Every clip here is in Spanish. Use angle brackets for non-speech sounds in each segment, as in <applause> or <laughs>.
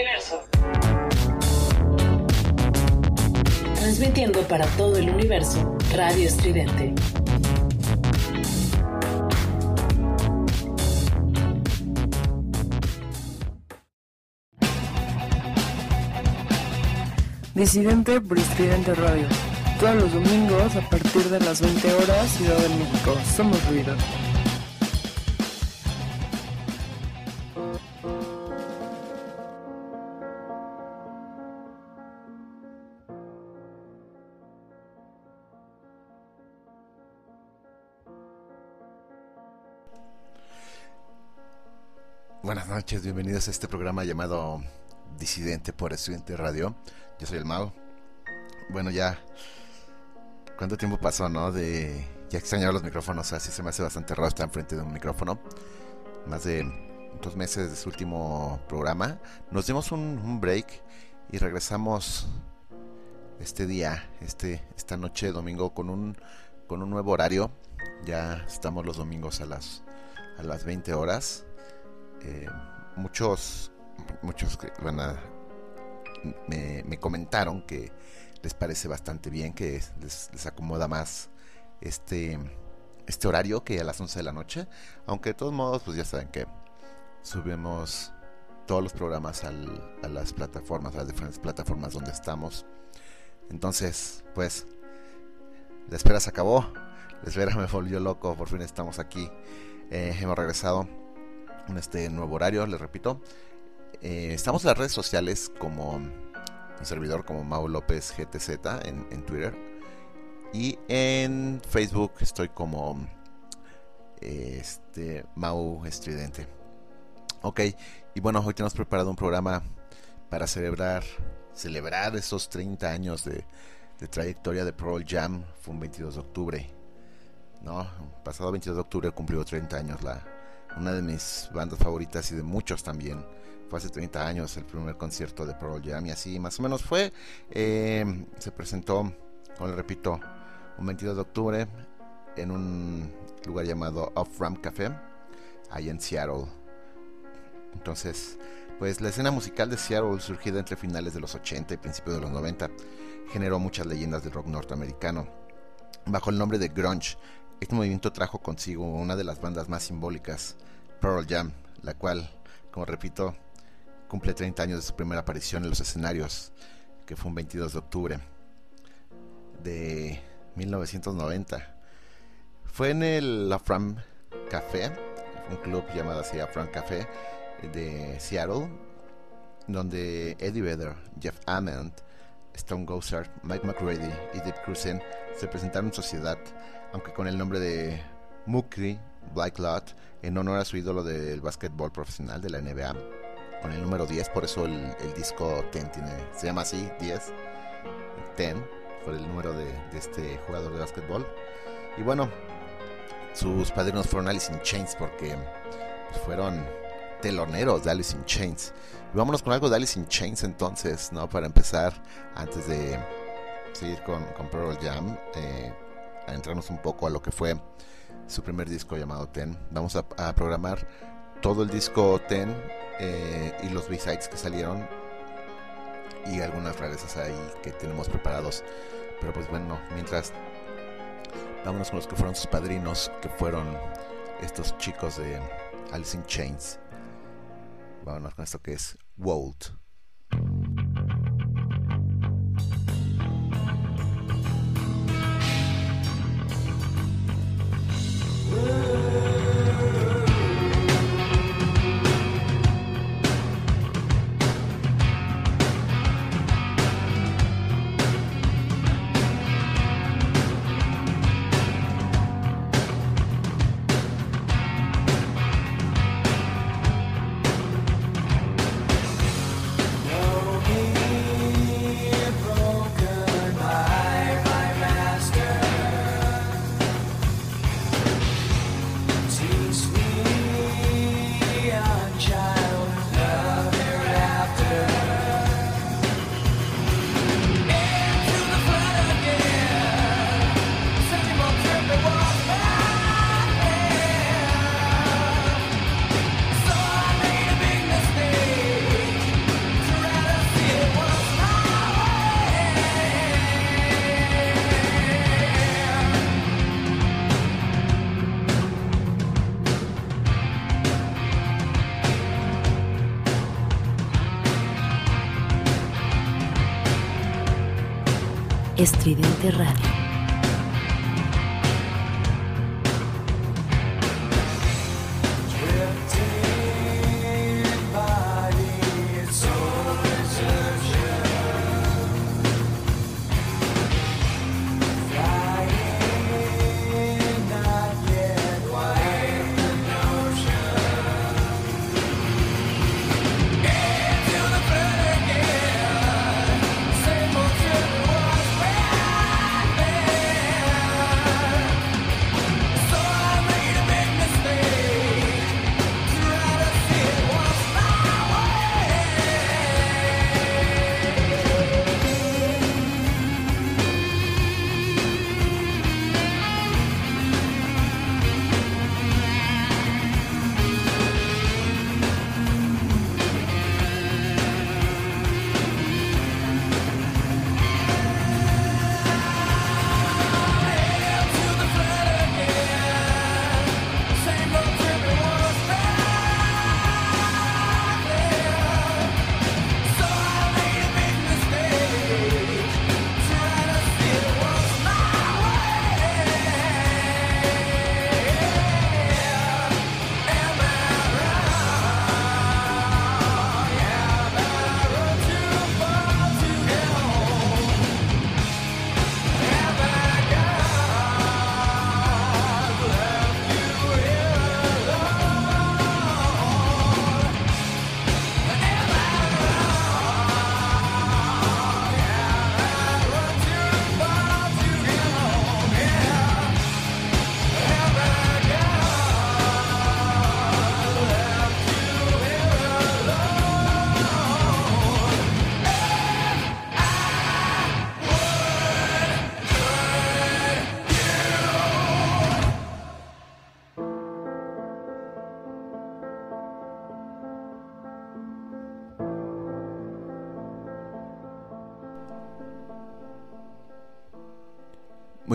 universo. Transmitiendo para todo el universo, Radio Estridente. Disidente por Estridente Radio. Todos los domingos a partir de las 20 horas, Ciudad de México. Somos ruido. Noches, bienvenidos a este programa llamado Disidente por Estudiante Radio. Yo soy el Mau. Bueno, ya. ¿Cuánto tiempo pasó, no? De. Ya extrañaba los micrófonos, así se me hace bastante raro estar enfrente de un micrófono. Más de dos meses de su último programa. Nos dimos un, un break y regresamos este día, este, esta noche, domingo, con un, con un nuevo horario. Ya estamos los domingos a las, a las 20 horas. Eh, muchos muchos van a, me, me, comentaron que les parece bastante bien, que les, acomoda más este, este horario que a las 11 de la noche. Aunque de todos modos, pues ya saben que subimos todos los programas a las plataformas, a las diferentes plataformas donde estamos. Entonces, pues, la espera se acabó. La espera <laughs> me volvió loco. Por fin estamos aquí. Eh, hemos regresado este nuevo horario, les repito. Eh, estamos en las redes sociales como un servidor como Mau López GTZ en, en, Twitter. Y en Facebook estoy como este Mau Estridente. Ok, y bueno, hoy tenemos preparado un programa para celebrar celebrar esos 30 años de, de trayectoria de Pearl Jam. Fue un 22 de octubre. No, pasado 22 de octubre cumplió 30 años la, una de mis bandas favoritas y de muchos también. Fue hace 30 años el primer concierto de Pearl Jam y así más o menos fue. Eh, se presentó, como le repito, un 22 de octubre en un lugar llamado Off Ramp Café, ahí en Seattle. Entonces, pues la escena musical de Seattle, surgida entre finales de los 80 y principios de los 90, generó muchas leyendas del rock norteamericano. Bajo el nombre de grunge, este movimiento trajo consigo una de las bandas más simbólicas, Pearl Jam, la cual, como repito, cumple 30 años de su primera aparición en los escenarios, que fue un 22 de octubre de 1990. Fue en el Afram Café, un club llamado así Afram Café de Seattle, donde Eddie Vedder, Jeff Ament, Stone Gossard, Mike McReady y Deep Cruzen se presentaron en sociedad, aunque con el nombre de Mukri Black Lot, en honor a su ídolo del básquetbol profesional de la NBA, con el número 10, por eso el, disco 10 tiene, se llama así, 10, 10, por el número de, este jugador de básquetbol. Y bueno, sus padrinos fueron Alice in Chains porque fueron teloneros de Alice in Chains. Y vámonos con algo de Alice in Chains entonces, ¿no? Para empezar, antes de seguir con, con Pearl Jam, eh, a entrarnos un poco a lo que fue su primer disco llamado Ten. Vamos a, programar todo el disco Ten eh, y los B-sides que salieron y algunas rarezas ahí que tenemos preparados. Pero pues bueno, mientras vámonos con los que fueron sus padrinos, que fueron estos chicos de Alice in Chains. Vámonos con esto que es Walt. Estridente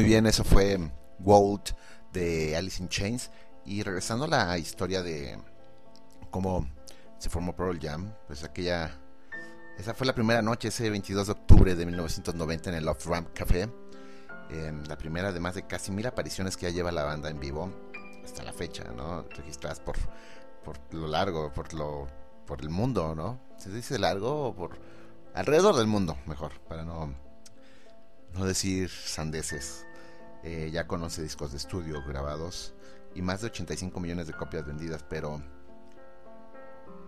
bien, eso fue Walt de Alice in Chains. Y regresando a la historia de cómo se formó Pearl Jam, pues aquella. Esa fue la primera noche, ese 22 de octubre de 1990 en el Off Ramp Café. la primera de más de casi mil apariciones que ya lleva la banda en vivo hasta la fecha, ¿no? Registradas por, por lo largo, por lo por el mundo, ¿no? ¿Se dice largo o por alrededor del mundo, mejor, para no no decir sandeces. Eh, ya con 11 discos de estudio grabados y más de 85 millones de copias vendidas, pero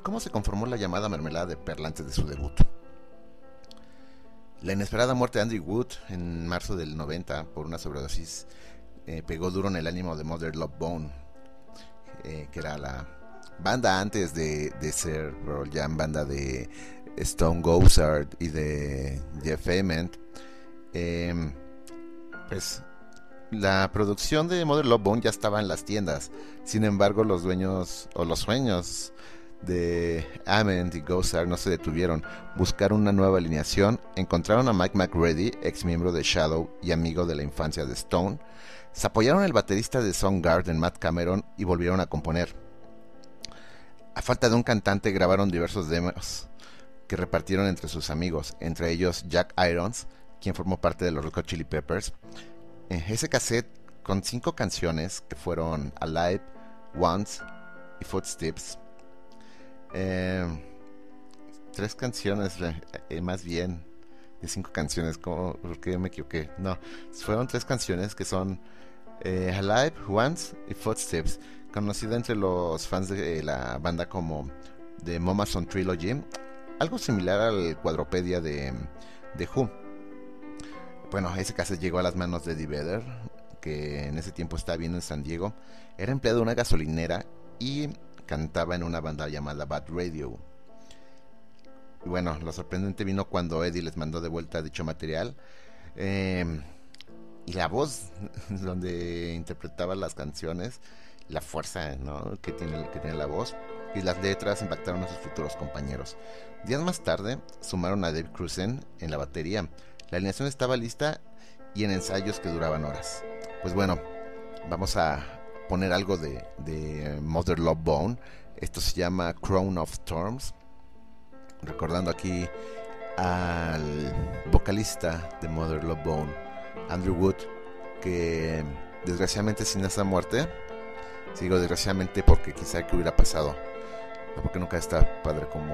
¿cómo se conformó la llamada mermelada de Perla antes de su debut? La inesperada muerte de Andrew Wood en marzo del 90 por una sobredosis eh, pegó duro en el ánimo de Mother Love Bone, eh, que era la banda antes de, ser Pearl Jam, banda de Stone Gossard y de Jeff Ament. Em, pues la producción de Mother Love Bone ya estaba en las tiendas. Sin embargo, los dueños o los sueños de Ament y Gossard no se detuvieron. Buscaron una nueva alineación, encontraron a Mike McReady, ex miembro de Shadow y amigo de la infancia de Stone. Se apoyaron el baterista de Soundgarden, Matt Cameron, y volvieron a componer. A falta de un cantante, grabaron diversos demos que repartieron entre sus amigos, entre ellos Jack Irons, quien formó parte de los Hot Chili Peppers. Eh, ese cassette con cinco canciones que fueron Alive, Once y Footsteps. Eh, tres canciones, eh, más bien, de cinco canciones, ¿por qué me equivoqué? No, fueron tres canciones que son Alive, Once y Footsteps, conocida entre los fans de la banda como The Momason Trilogy, algo similar al cuadropedia de, de Who. Bueno, ese caso llegó a las manos de Eddie Vedder, que en ese tiempo estaba viendo en San Diego. Era empleado de una gasolinera y cantaba en una banda llamada Bad Radio. Y bueno, lo sorprendente vino cuando Eddie les mandó de vuelta dicho material. Em, y la voz <laughs> donde interpretaba las canciones, la fuerza que, tiene, que tiene la voz y las letras impactaron a sus futuros compañeros. Días más tarde sumaron a Dave Cruzen en la batería la alineación estaba lista y en ensayos que duraban horas. Pues bueno, vamos a poner algo de, Mother Love Bone. Esto se llama Crown of Storms. Recordando aquí al vocalista de Mother Love Bone, Andrew Wood, que desgraciadamente sin esa muerte, sigo desgraciadamente porque quizá que hubiera pasado, porque nunca está padre como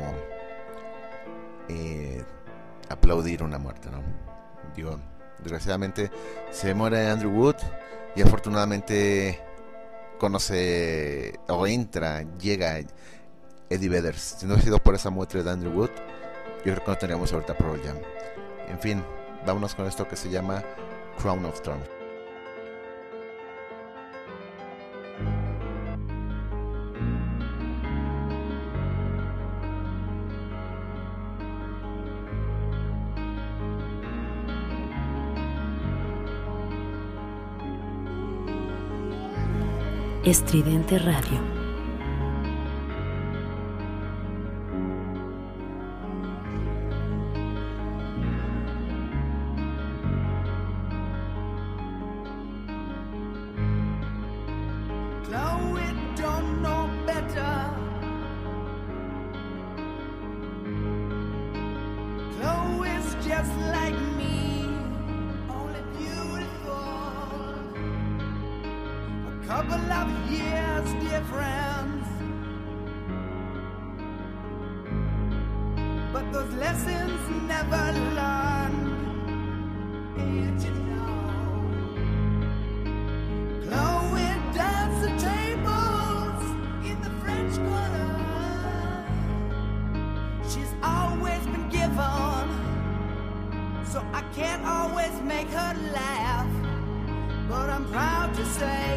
eh, aplaudir una muerte, ¿no? Digo, desgraciadamente se muere Andrew Wood y afortunadamente conoce o entra, llega Eddie Vedder. Si no ha sido por esa muerte de Andrew Wood, yo creo que no tendríamos ahorita Pearl Jam. En fin, vámonos con esto que se llama Crown of Thorns. Estridente Radio. love years. But those lessons never learned. You know, Chloe tables in the French She's always been given, so I can't always make her laugh. But I'm proud to say.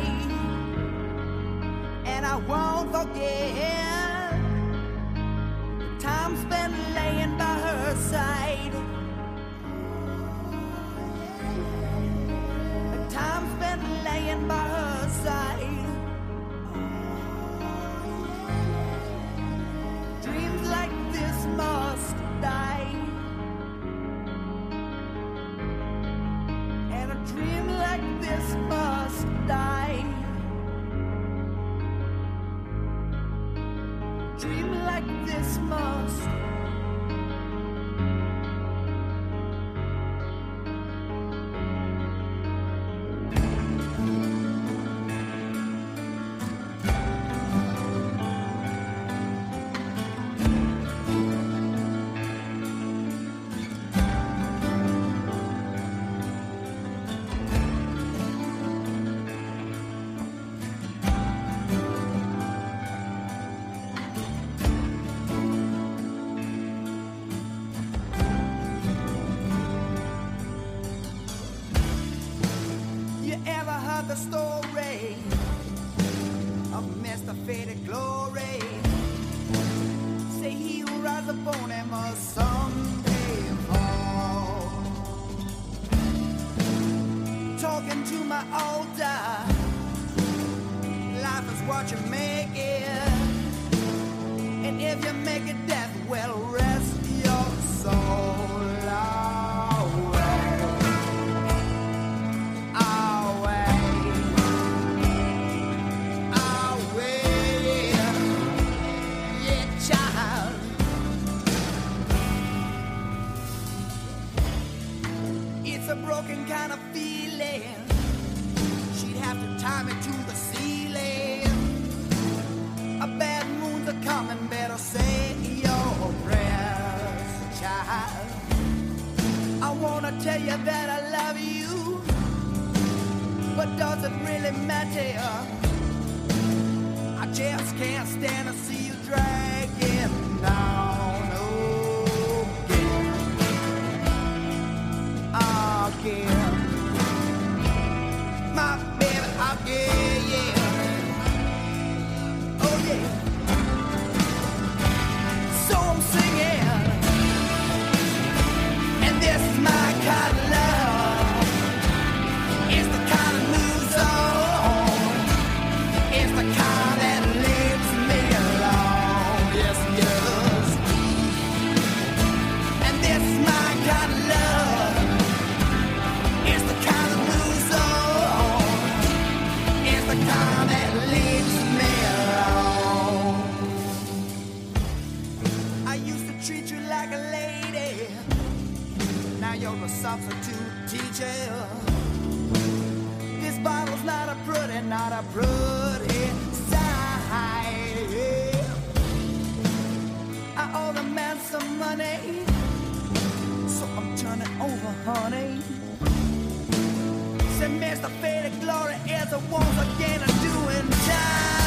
I won't forget the time spent laying by her side. The time spent laying by for a substitute teacher. This bottle's not a pretty, not a pretty sight. I owe the man some money, so I'm turning over, honey. Say, Mr. Faded Glory is the once again a doing time.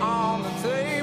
on the table.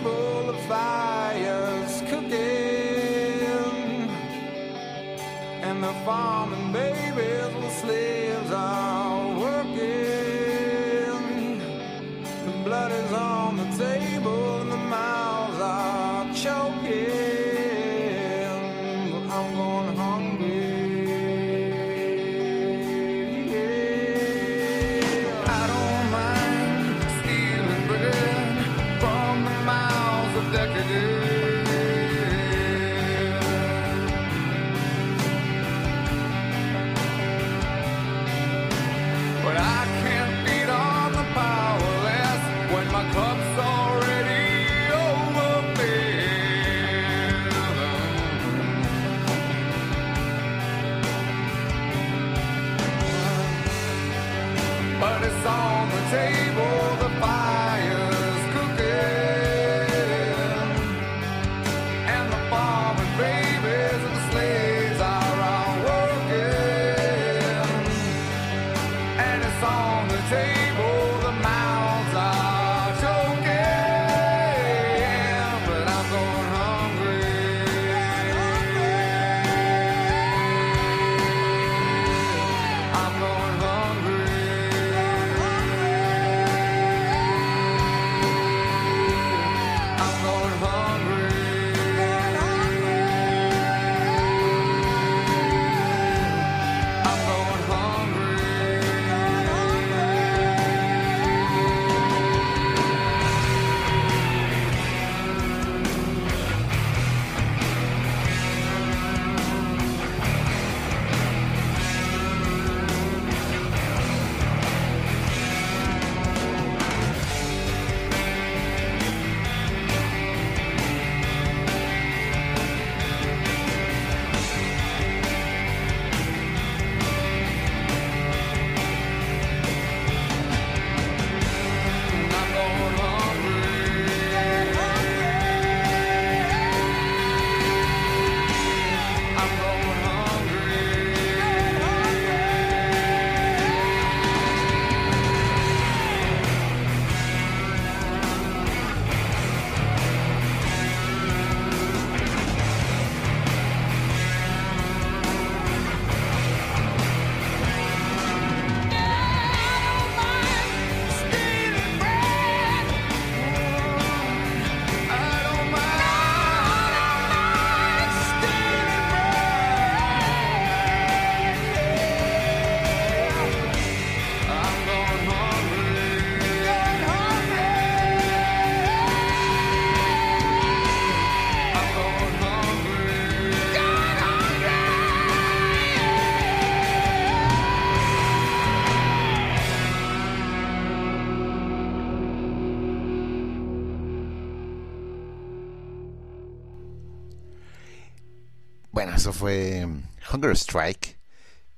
Bueno, eso fue mm, Hunger Strike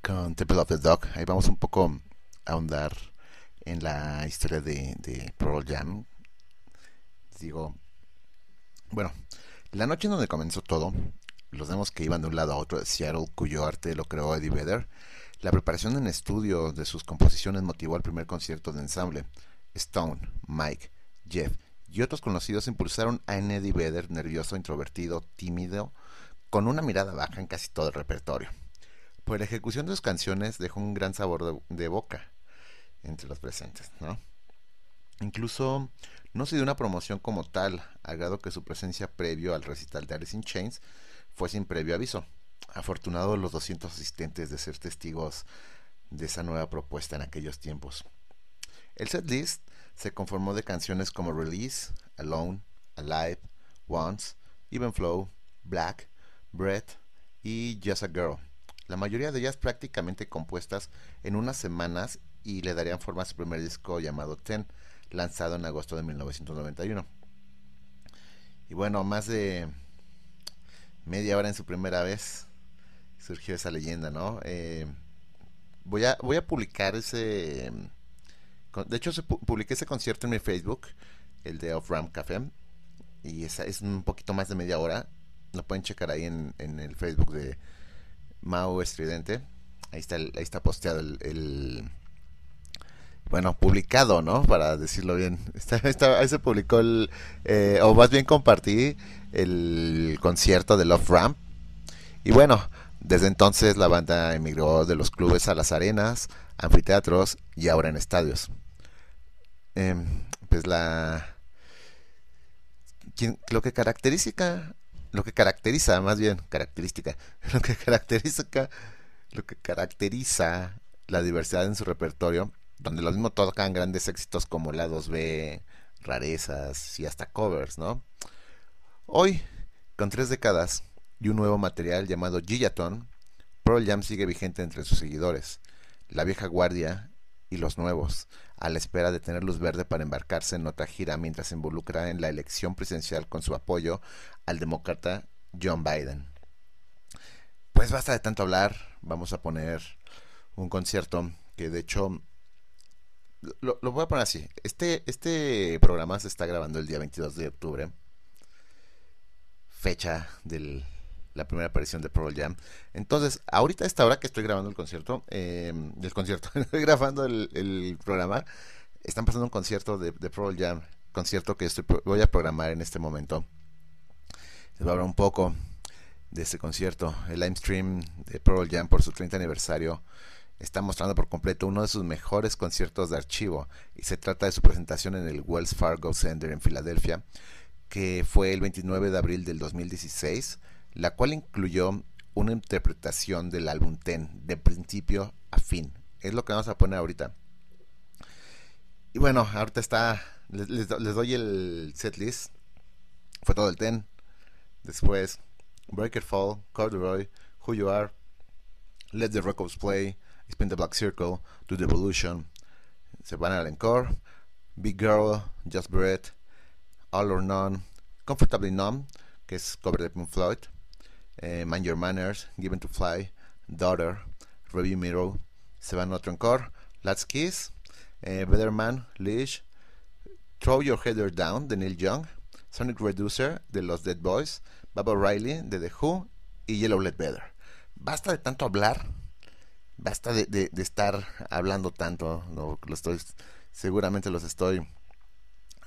con Temple of the Dog. Ahí vamos un poco a ahondar en la historia de, de Pearl Jam. Digo, bueno, la noche en donde comenzó todo, los demos que iban de un lado a otro de Seattle, cuyo arte lo creó Eddie Vedder, la preparación en estudio de sus composiciones motivó al primer concierto de ensamble. Stone, Mike, Jeff y otros conocidos impulsaron a Eddie Vedder nervioso, introvertido, tímido, con una mirada baja en casi todo el repertorio. Por la ejecución de sus canciones dejó un gran sabor de, de boca entre los presentes, ¿no? Incluso no se dio una promoción como tal, al grado que su presencia previo al recital de Alice in Chains fue sin previo aviso. Afortunados los 200 asistentes de ser testigos de esa nueva propuesta en aquellos tiempos. El setlist se conformó de canciones como Release, Alone, Alive, Once, Even Flow, Black, Breath y Just a Girl. La mayoría de ellas prácticamente compuestas en unas semanas y le darían forma a su primer disco llamado Ten, lanzado en agosto de 1991. Y bueno, más de media hora en su primera vez surgió esa leyenda, ¿no? Eh, voy, a, voy a publicar ese... De hecho, publiqué ese concierto en mi Facebook, el de Off Ram Café, y es un poquito más de media hora. Lo pueden checar ahí en, en el Facebook de Mau Estridente. Ahí está, el- ahí está posteado el, bueno, publicado, ¿no? Para decirlo bien. <laughs> Ahí se publicó el, eh, o más bien compartí el concierto de Love Ramp. Y bueno, desde entonces la banda emigró de los clubes a las arenas, anfiteatros y ahora en estadios. Em, pues la lo que caracteriza lo que caracteriza más bien característica <laughs> lo que caracteriza lo que caracteriza la diversidad en su repertorio donde lo mismo tocan grandes éxitos como lados B rarezas y hasta covers no hoy con tres décadas y un nuevo material llamado Gigaton Pearl Jam sigue vigente entre sus seguidores la vieja guardia y los nuevos, a la espera de tener luz verde para embarcarse en otra gira mientras se involucra en la elección presidencial con su apoyo al demócrata John Biden. Pues basta de tanto hablar, vamos a poner un concierto que de hecho lo, lo voy a poner así. Este, este programa se está grabando el día 22 de octubre, fecha de la primera aparición de Pearl Jam. Entonces, ahorita a esta hora que estoy grabando el concierto, eh, del concierto, <laughs> estoy grabando el, el programa, están pasando un concierto de, de Pearl Jam, concierto que estoy, voy a programar en este momento. Les voy a hablar un poco de este concierto. El live stream de Pearl Jam por su 30 aniversario está mostrando por completo uno de sus mejores conciertos de archivo y se trata de su presentación en el Wells Fargo Center en Filadelfia, que fue el 29 de abril del 2016, la cual incluyó una interpretación del álbum Ten de principio a fin. Es lo que vamos a poner ahorita. Y bueno, ahorita está, les, les do- les doy el setlist. Fue todo el Ten. Después, Breaker Fall, Corduroy, Who You Are, Let the Records Play, Spin the Black Circle, Do the Evolution, se van al encore, Big Girl, Just Breath, All or None, Comfortably Numb, que es cover de Pink Floyd, eh, Mind Your Manners, Given to Fly, Daughter, Review Mirror, se van Let's Kiss, eh, Better Throw Your Header Down de Neil Young, Sonic Reducer de los Dead Boys, Baba Riley de The Who y Yellow Let Better. Basta de tanto hablar, basta de, de- de estar hablando tanto, no, lo estoy, seguramente los estoy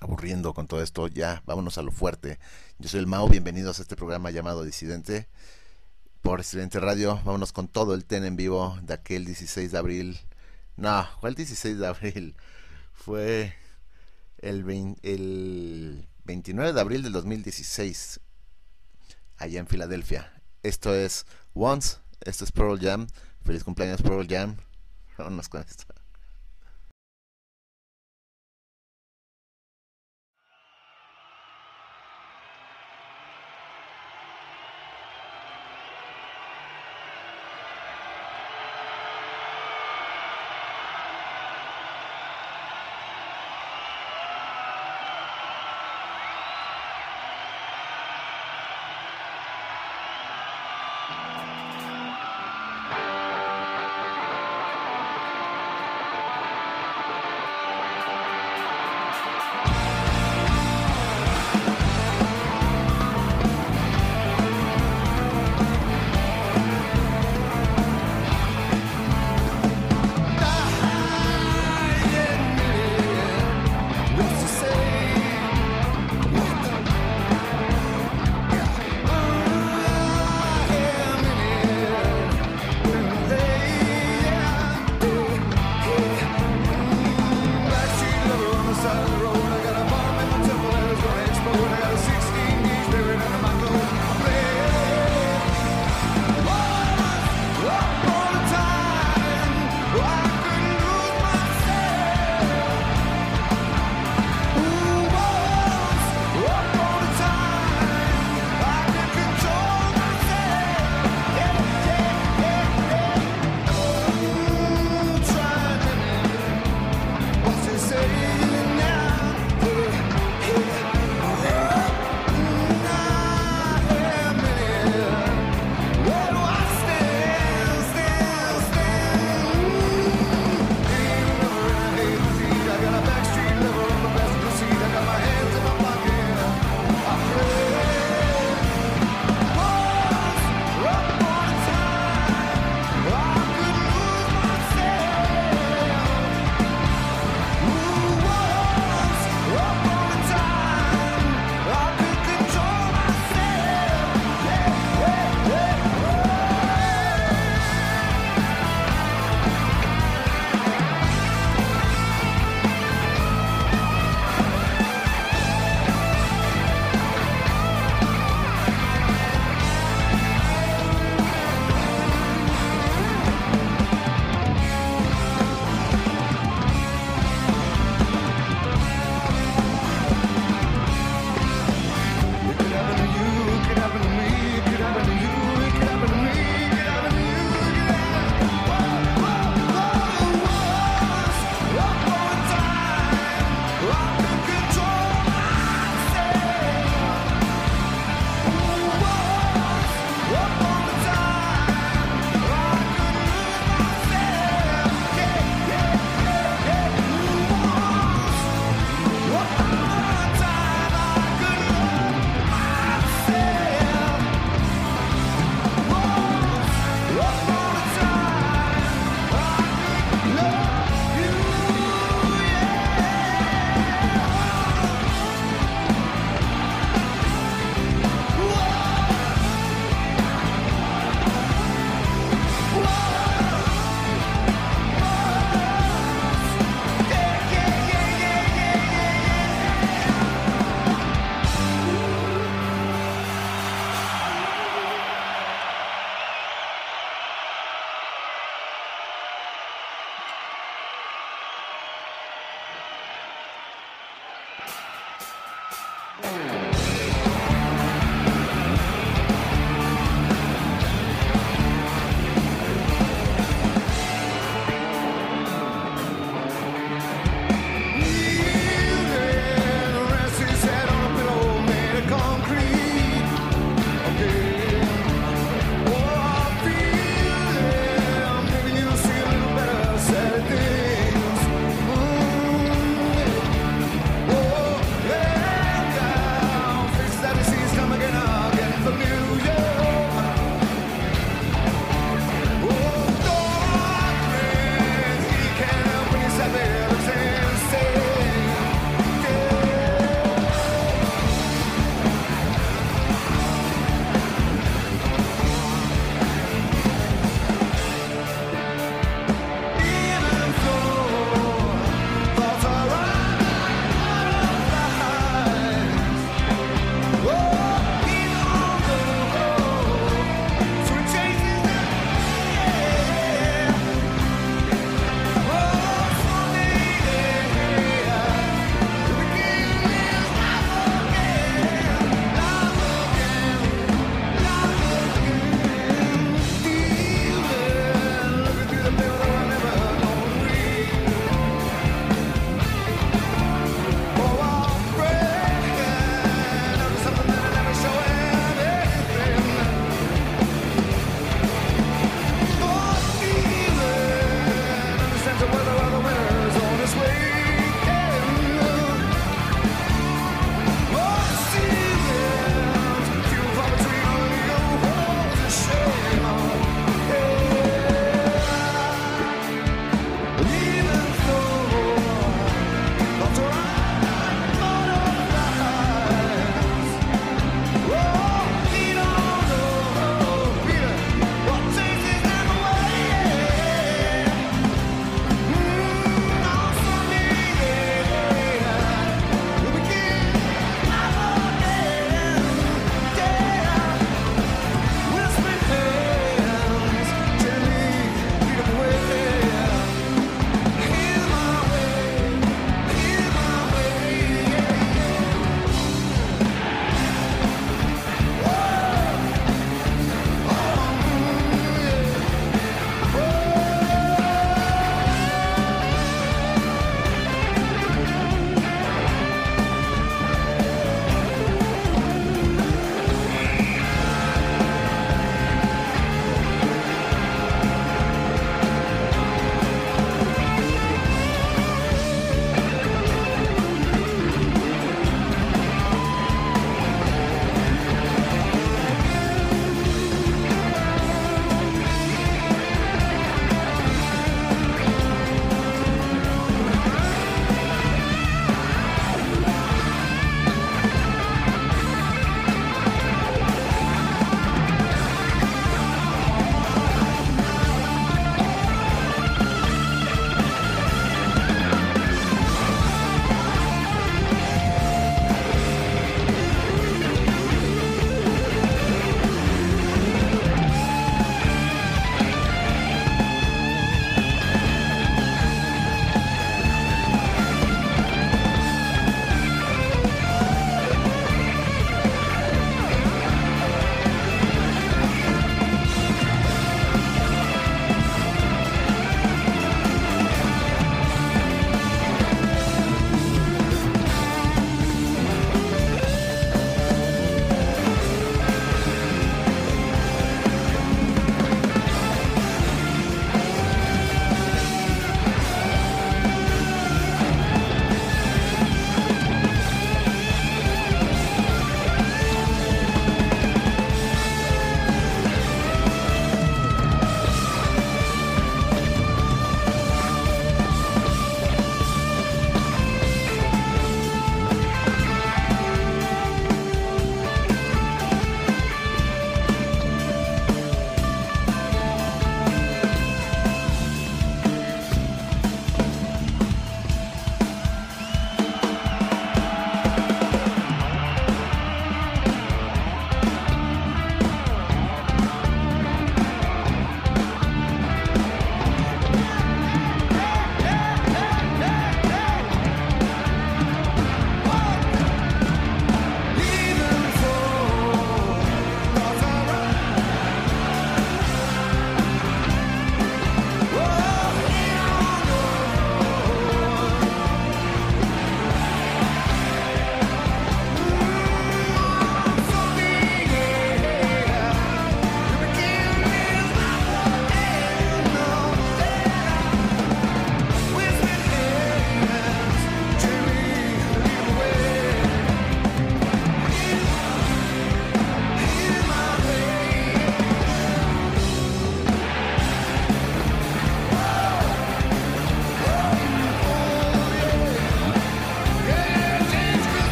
aburriendo con todo esto, ya vámonos a lo fuerte. Yo soy el Mao, bienvenidos a este programa llamado Disidente por Disidente Radio, vámonos con todo el TEN en vivo de aquel 16 de abril. No, el 16 de abril, <laughs> fue el, el 29 de abril del 2016 allá en Filadelfia. Esto es Once, esto es Pearl Jam. Feliz cumpleaños Pearl Jam. Vámonos con esto.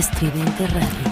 Estridente Radio.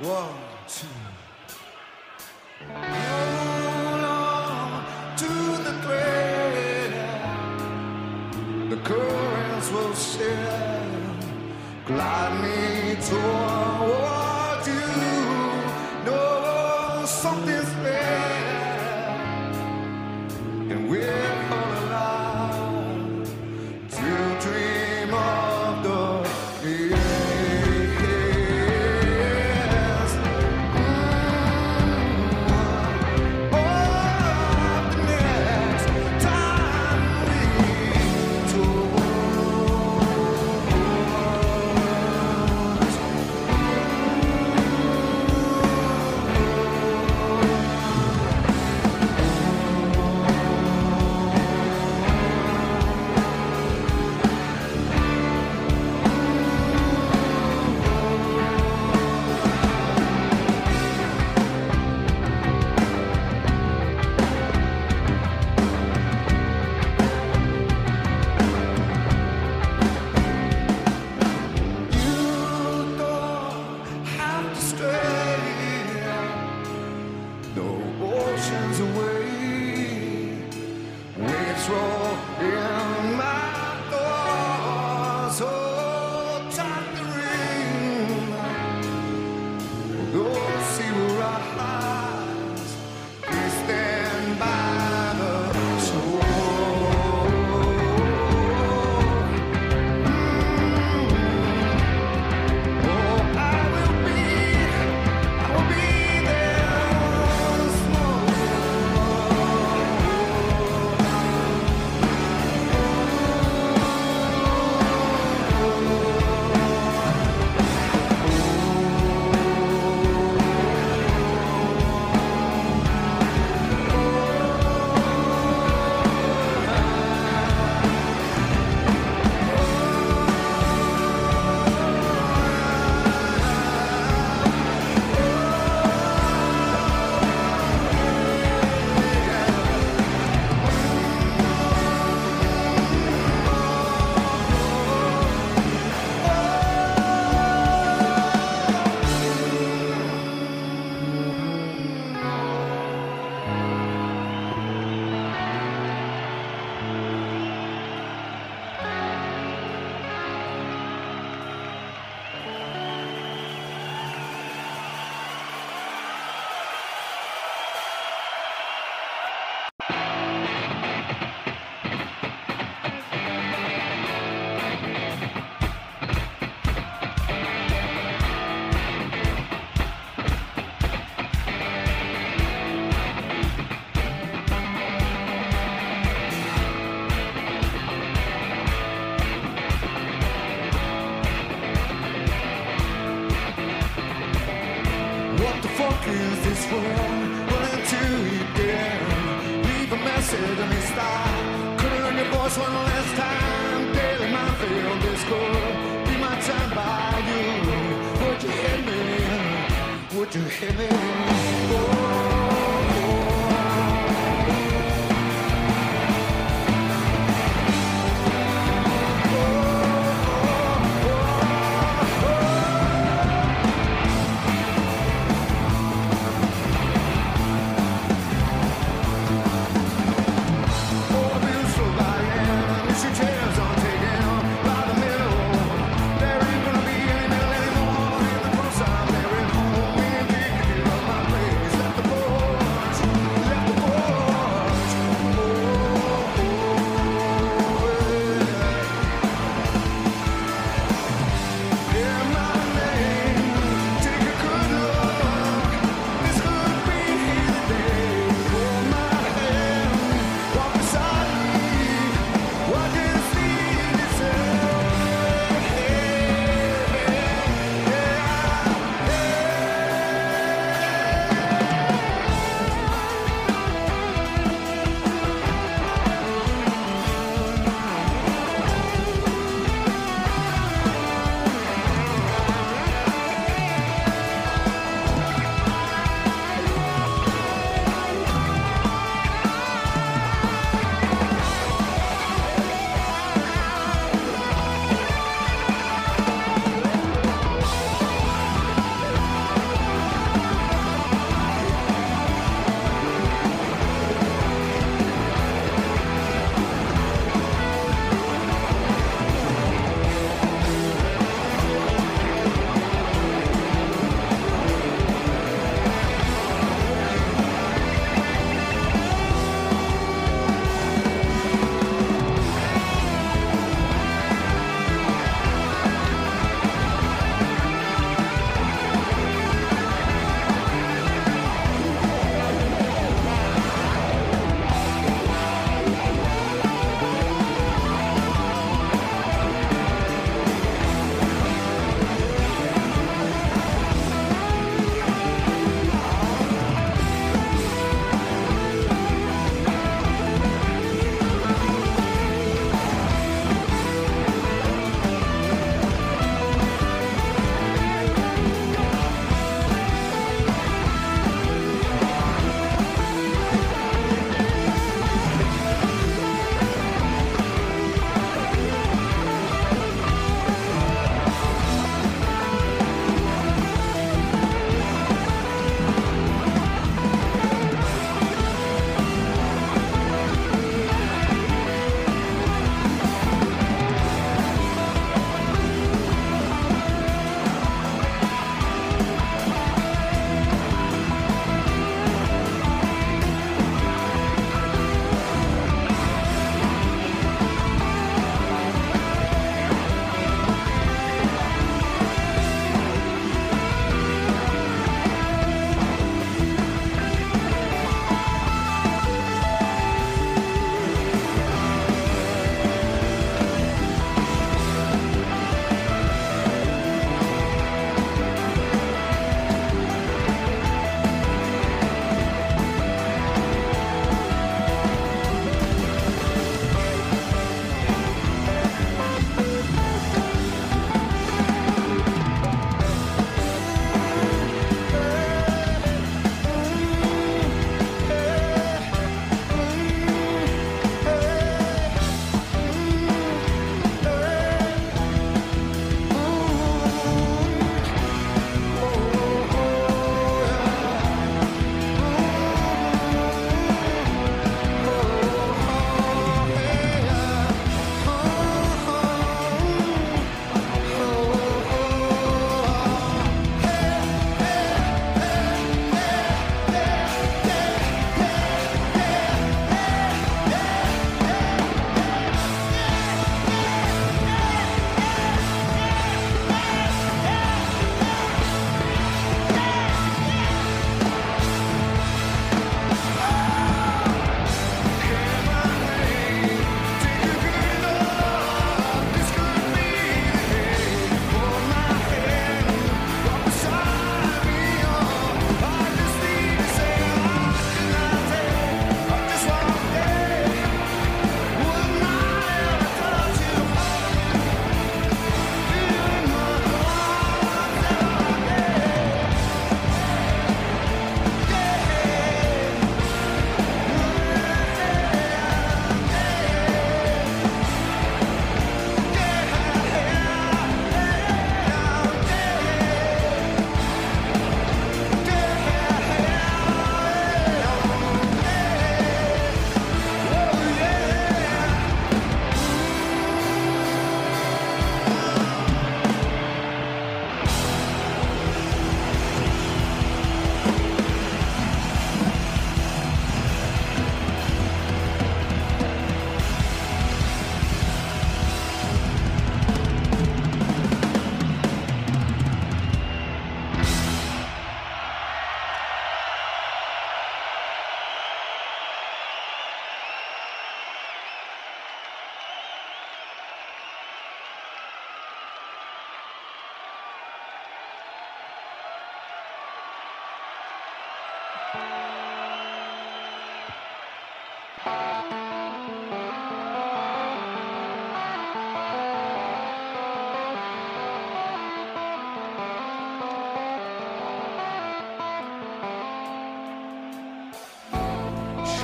One,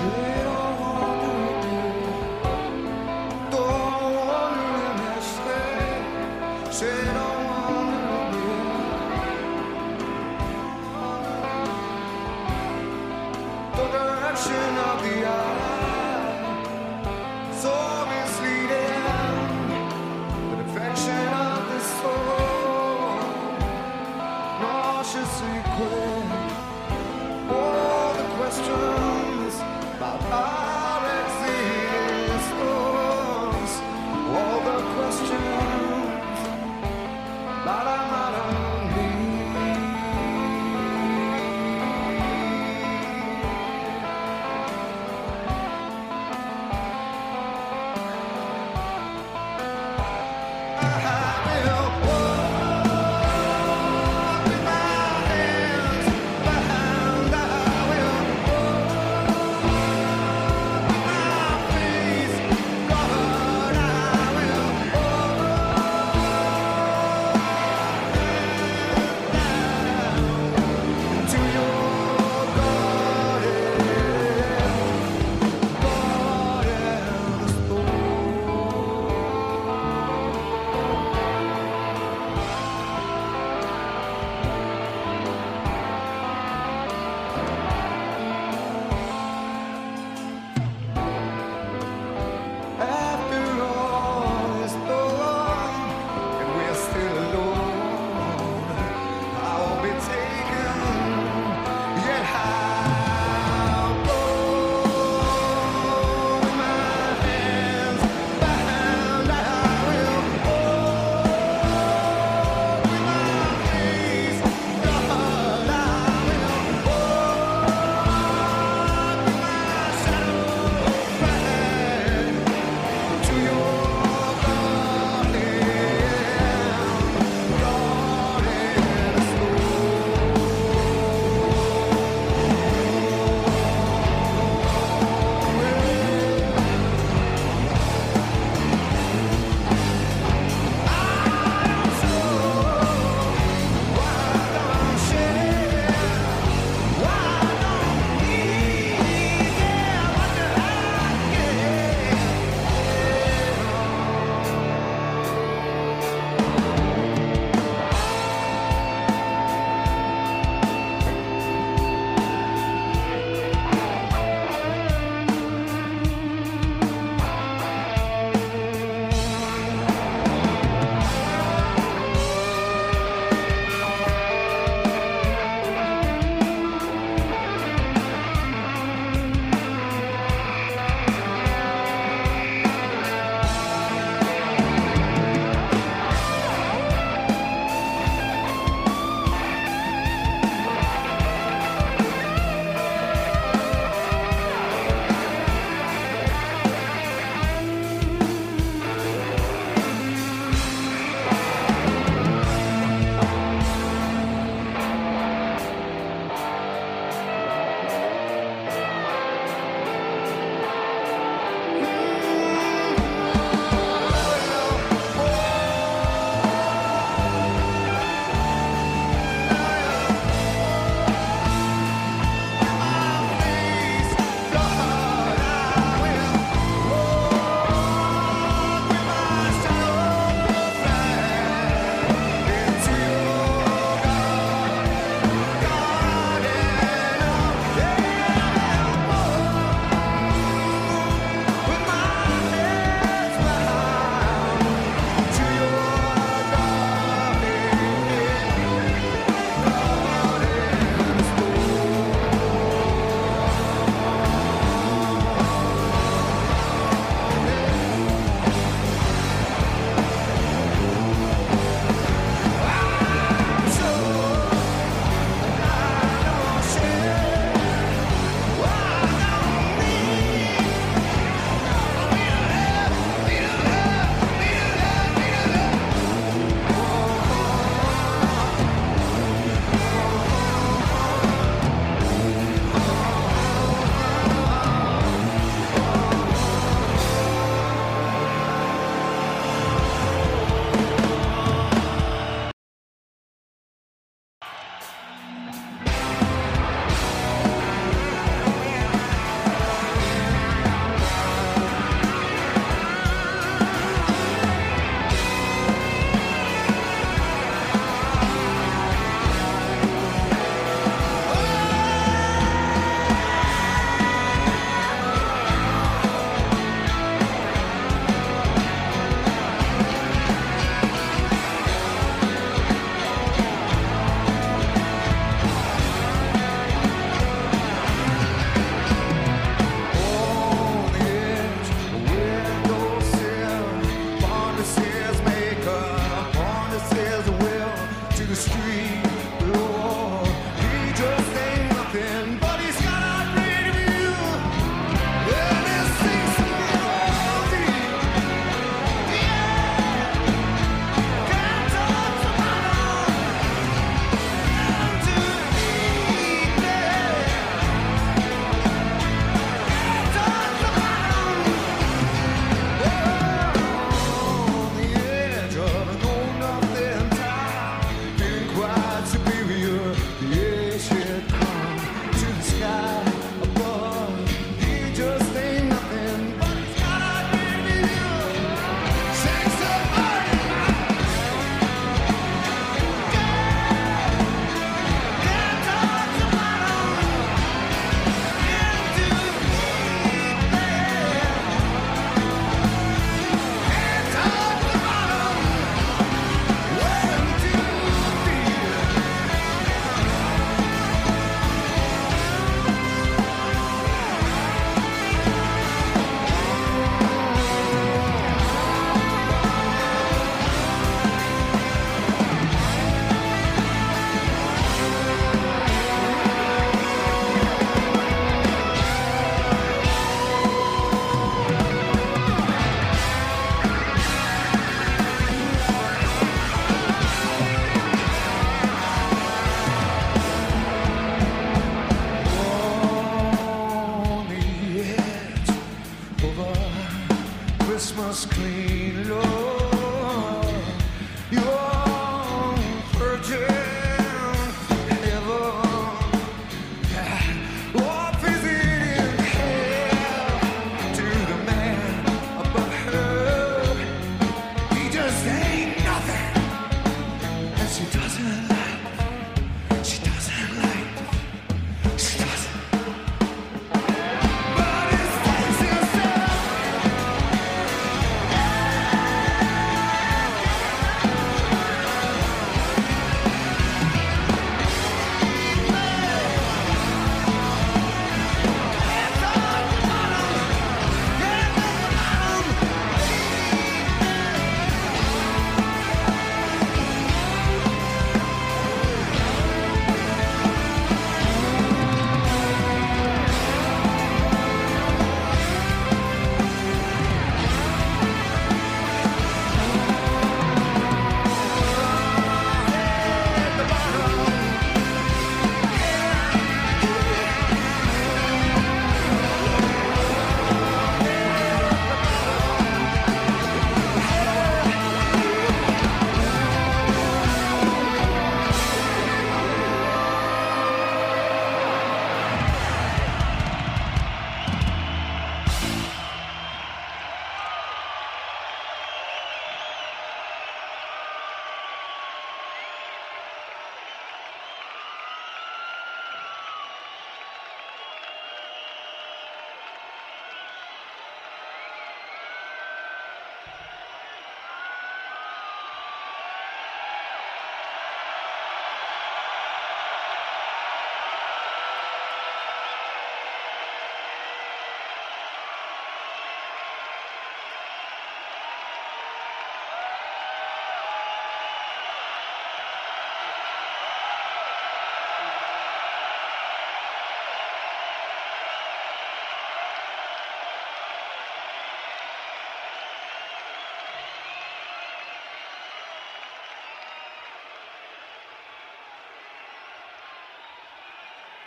Yeah.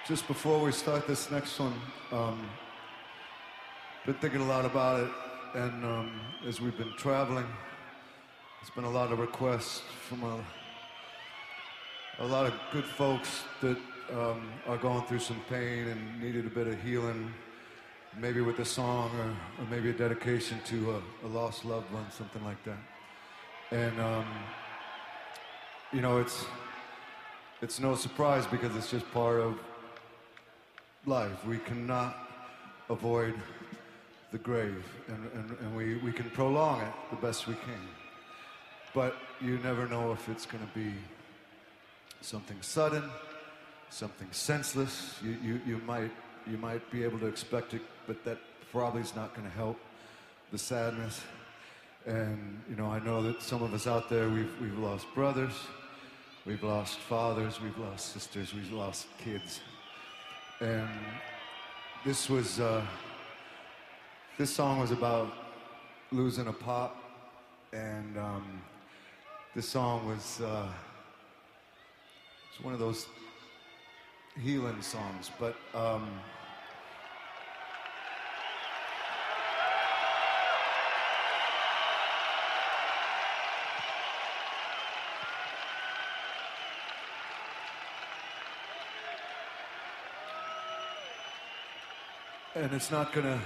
Just before we start this next one, um, been thinking a lot about it, and um, as we've been traveling, there's been a lot of requests from a, a lot of good folks that um, are going through some pain and needed a bit of healing, maybe with a song or, or maybe a dedication to a, a lost loved one, something like that. And um, you know, it's it's no surprise because it's just part of life. We cannot avoid the grave, and, and, and we, we can prolong it the best we can. But you never know if it's going to be something sudden, something senseless. You, you, you, might, you might be able to expect it, but that probably is not going to help the sadness. And, you know, I know that some of us out there, we've, we've lost brothers, we've lost fathers, we've lost sisters, we've lost kids. And this was, uh, this song was about losing a pop. And um, this song was, uh, it's one of those healing songs. But um, and it's not going to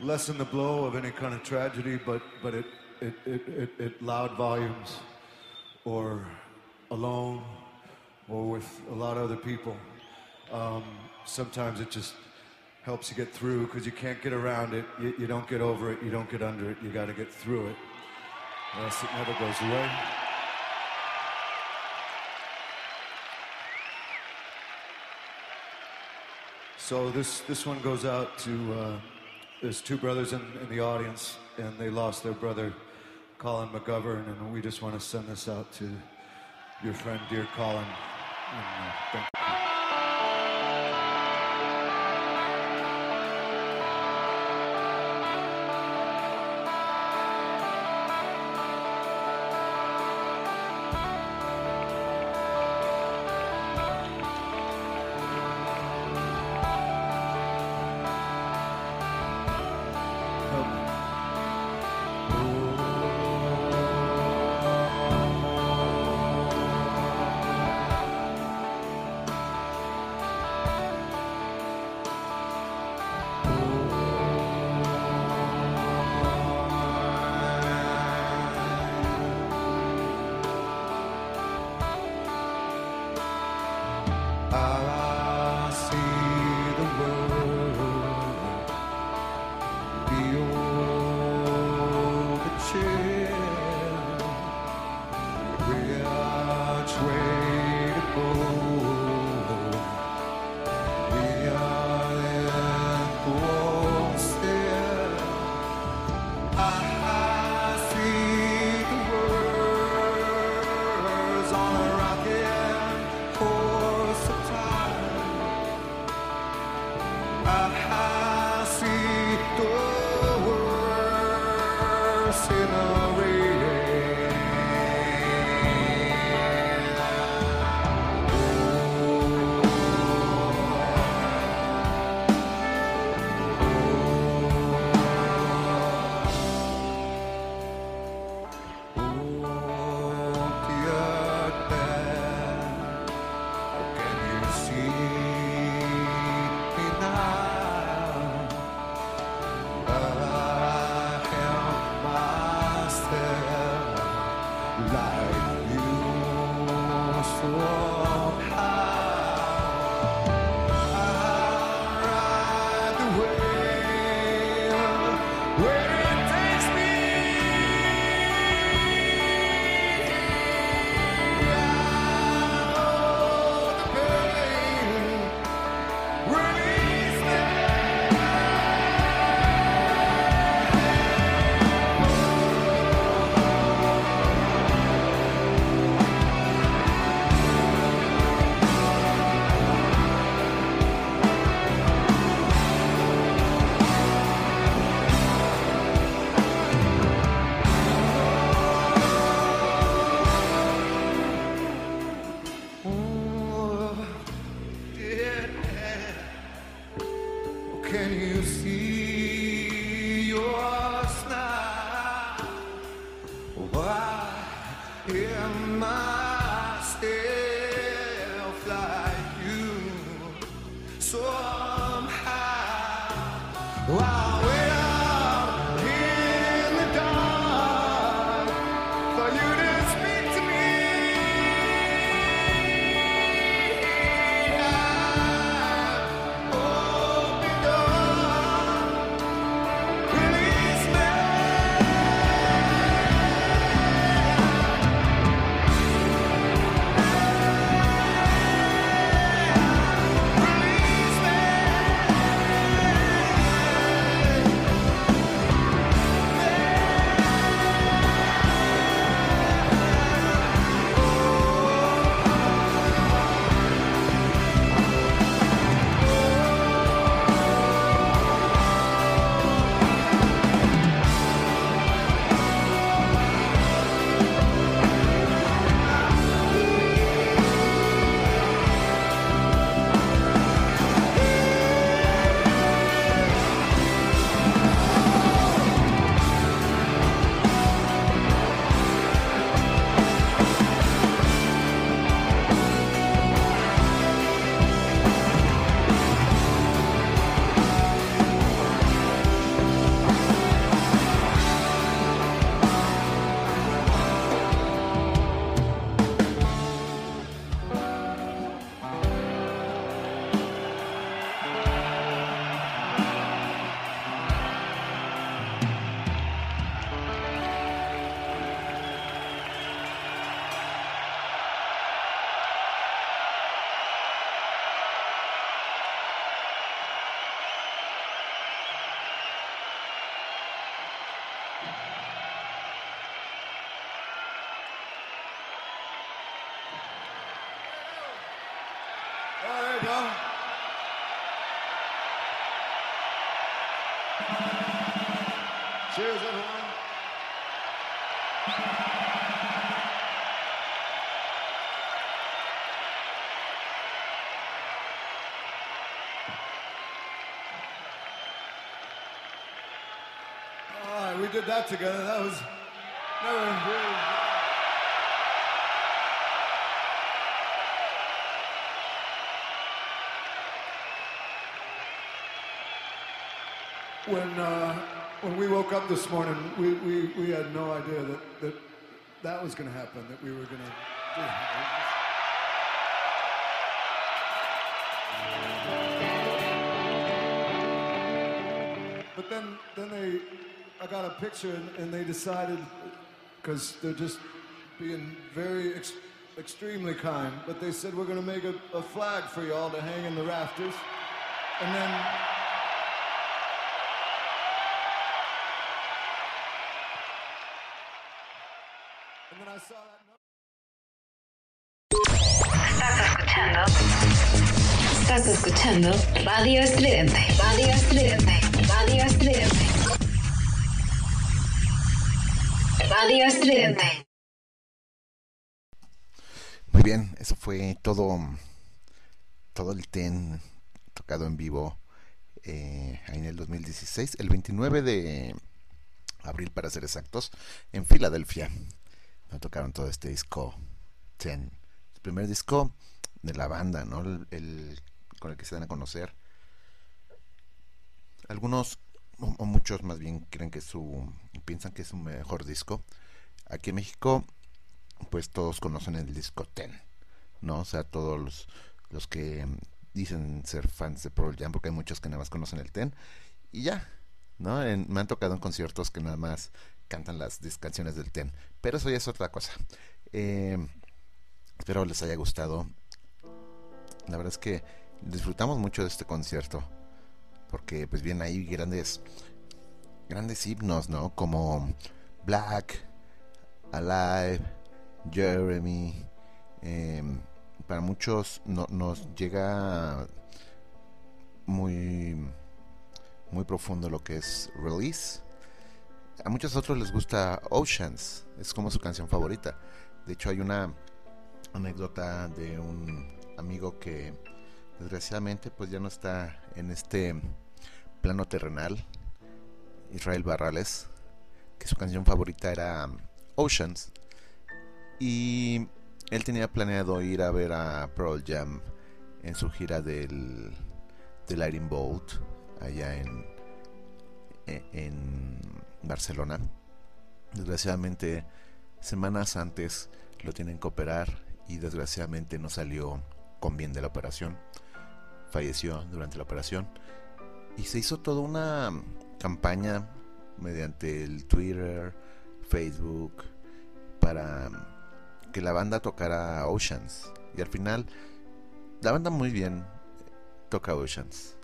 lessen the blow of any kind of tragedy, but, but it, it, it, it, it loud volumes or alone or with a lot of other people. Um, sometimes it just helps you get through because you can't get around it. You, you don't get over it. You don't get under it. You got to get through it. Else it never goes away. So this this one goes out to uh, there's two brothers in, in the audience, and they lost their brother, Colin McGovern, and we just want to send this out to your friend, dear Colin. And, uh, thank that together. That was never really. When uh, when we woke up this morning, we, we, we had no idea that, that that was going to happen. That we were going to do. But then then they, I got a picture and, and they decided because they're just being very ex- extremely kind. But they said we're going to make a, a flag for y'all to hang in the rafters, and then. Estás escuchando. Estás escuchando Radio Estridente. Radio Estridente. Radio Estridente. Radio Estridente. Muy bien, eso fue todo, todo el TEN tocado en vivo eh, en el 2016, el 29 de abril para ser exactos, en Filadelfia. Me tocaron todo este disco TEN, el primer disco de la banda, ¿no? El, con el que se dan a conocer. Algunos, o muchos más bien, creen que su, piensan que es su mejor disco. Aquí en México pues todos conocen el disco Ten, ¿no? O sea, todos los, los que dicen ser fans de Pearl Jam, porque hay muchos que nada más conocen el Ten, y ya, ¿no? Me han tocado en conciertos que nada más cantan las canciones del Ten, pero eso ya es otra cosa. Eh, espero les haya gustado. La verdad es que disfrutamos mucho de este concierto, porque pues vienen ahí grandes, grandes himnos, ¿no? Como Black, Alive, Jeremy. eh, para muchos no- nos llega muy, muy profundo lo que es Release. A muchos otros les gusta Oceans, es como su canción favorita. De hecho, hay una anécdota de un amigo que desgraciadamente pues ya no está en este plano terrenal, Israel Barrales, que su canción favorita era Oceans. Y él tenía planeado ir a ver a Pearl Jam en su gira del, del Lightning Bolt allá en, e- en Barcelona. Desgraciadamente, semanas antes lo tienen que operar y desgraciadamente no salió con bien de la operación. Falleció durante la operación y se hizo toda una campaña mediante el Twitter, Facebook, para que la banda tocara Oceans. Y al final, la banda muy bien toca Oceans.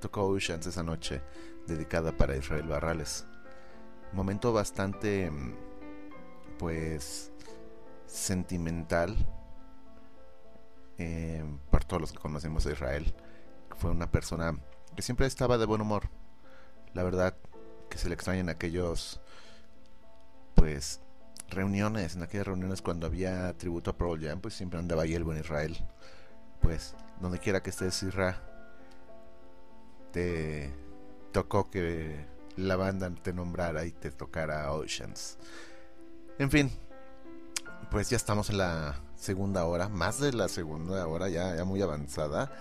Tocó Oceans esa noche, dedicada para Israel Barrales. Momento bastante, mm, pues, sentimental eh, por todos los que conocemos a Israel. Fue una persona que siempre estaba de buen humor. La verdad que se le extrañan aquellos, pues, reuniones, en aquellas reuniones cuando había tributo a Pearl Jam, pues siempre andaba ahí el buen Israel. Pues, donde quiera que estés, Isra, te tocó que la banda te nombrara y te tocara Oceans. En fin, pues ya estamos en la segunda hora, más de la segunda hora, ya, ya muy avanzada.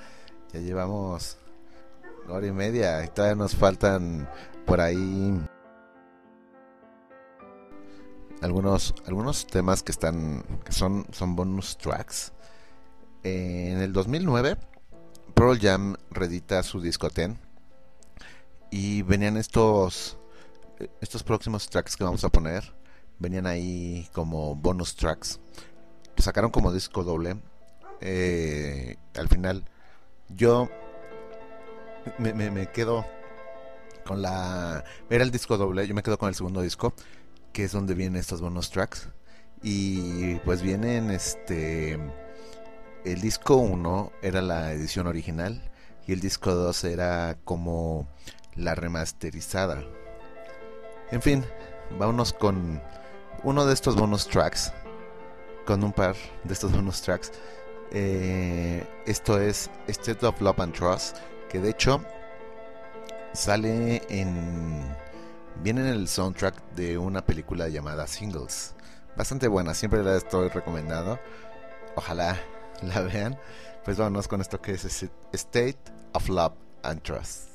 Ya llevamos hora y media y todavía nos faltan por ahí algunos algunos temas que están que son son bonus tracks. En el 2009 Pearl Jam redita su disco Ten y venían estos estos próximos tracks que vamos a poner venían ahí como bonus tracks. Lo sacaron como disco doble Eh, al final yo me, quedo con la era el disco doble yo me quedo con el segundo disco que es donde vienen estos bonus tracks. Y pues vienen este. El disco 1 era la edición original y el disco 2 era como la remasterizada. En fin, vámonos con uno de estos bonus tracks. Con un par de estos bonus tracks. Eh, esto es State of Love and Trust. Que de hecho sale en viene en el soundtrack de una película llamada Singles. Bastante buena, siempre la estoy recomendando. Ojalá <laughs> la vean. Pues vámonos con esto que es State of love and trust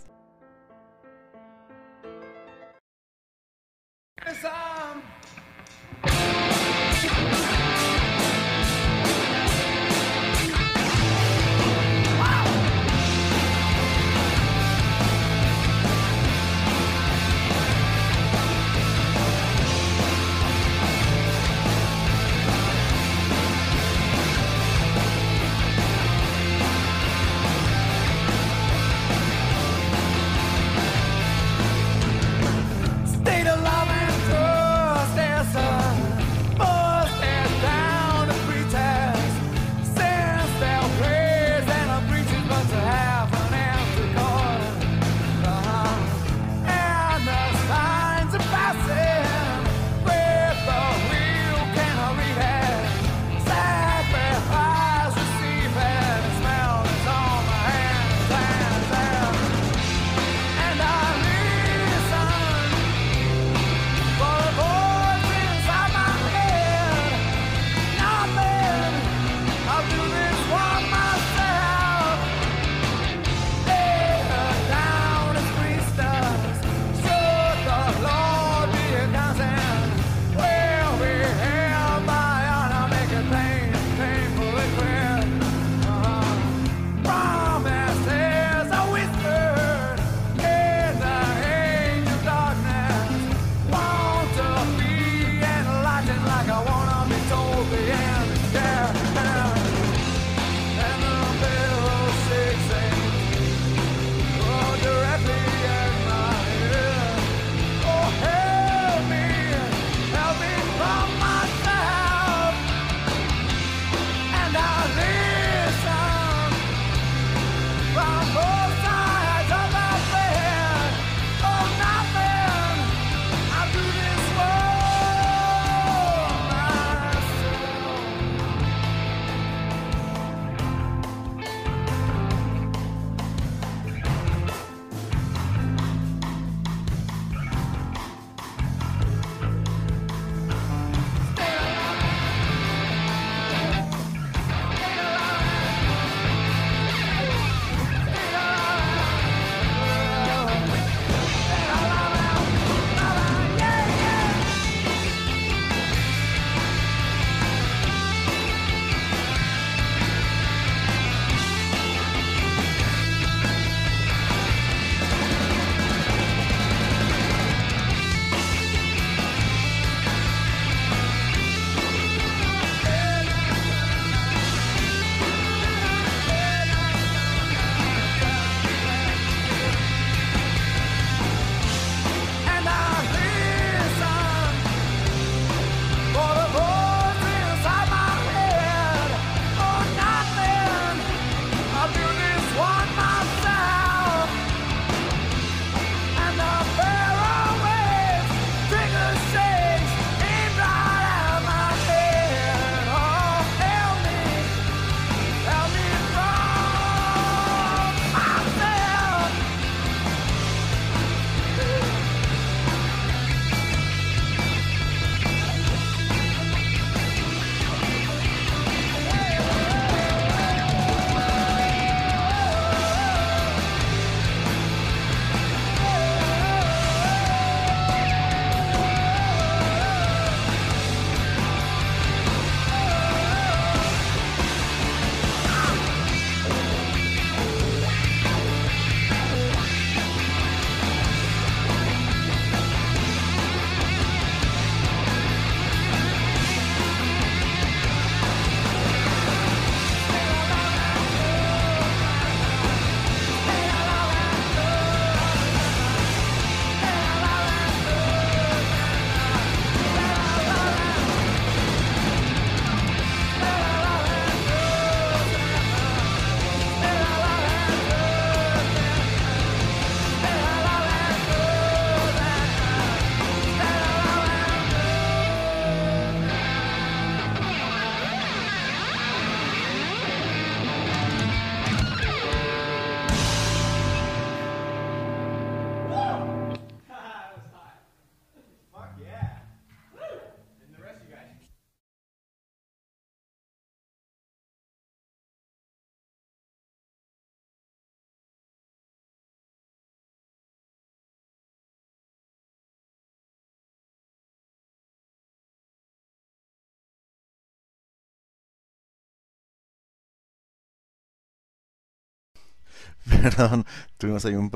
<laughs> Perdón, tuvimos ahí un,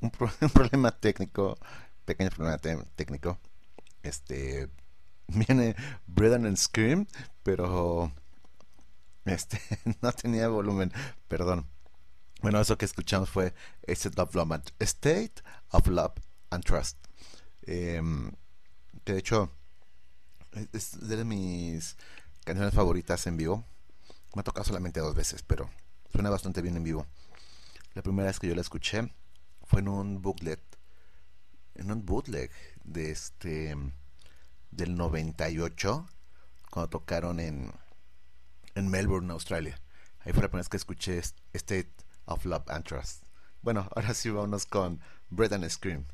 un, pro- <laughs> un problema técnico, pequeño problema técnico. Este <laughs> viene Bread and Scream, pero este no tenía volumen, perdón. Bueno, eso que escuchamos fue State of Love and, State of Love and Trust. Em, que de hecho es de mis canciones favoritas en vivo. Me ha tocado solamente dos veces, pero suena bastante bien en vivo. La primera vez que yo la escuché fue en un booklet, en un bootleg de este del 98 cuando tocaron en en Melbourne, Australia. Ahí fue la primera vez que escuché State of Love and Trust. Bueno, ahora sí vámonos con Bread and Scream.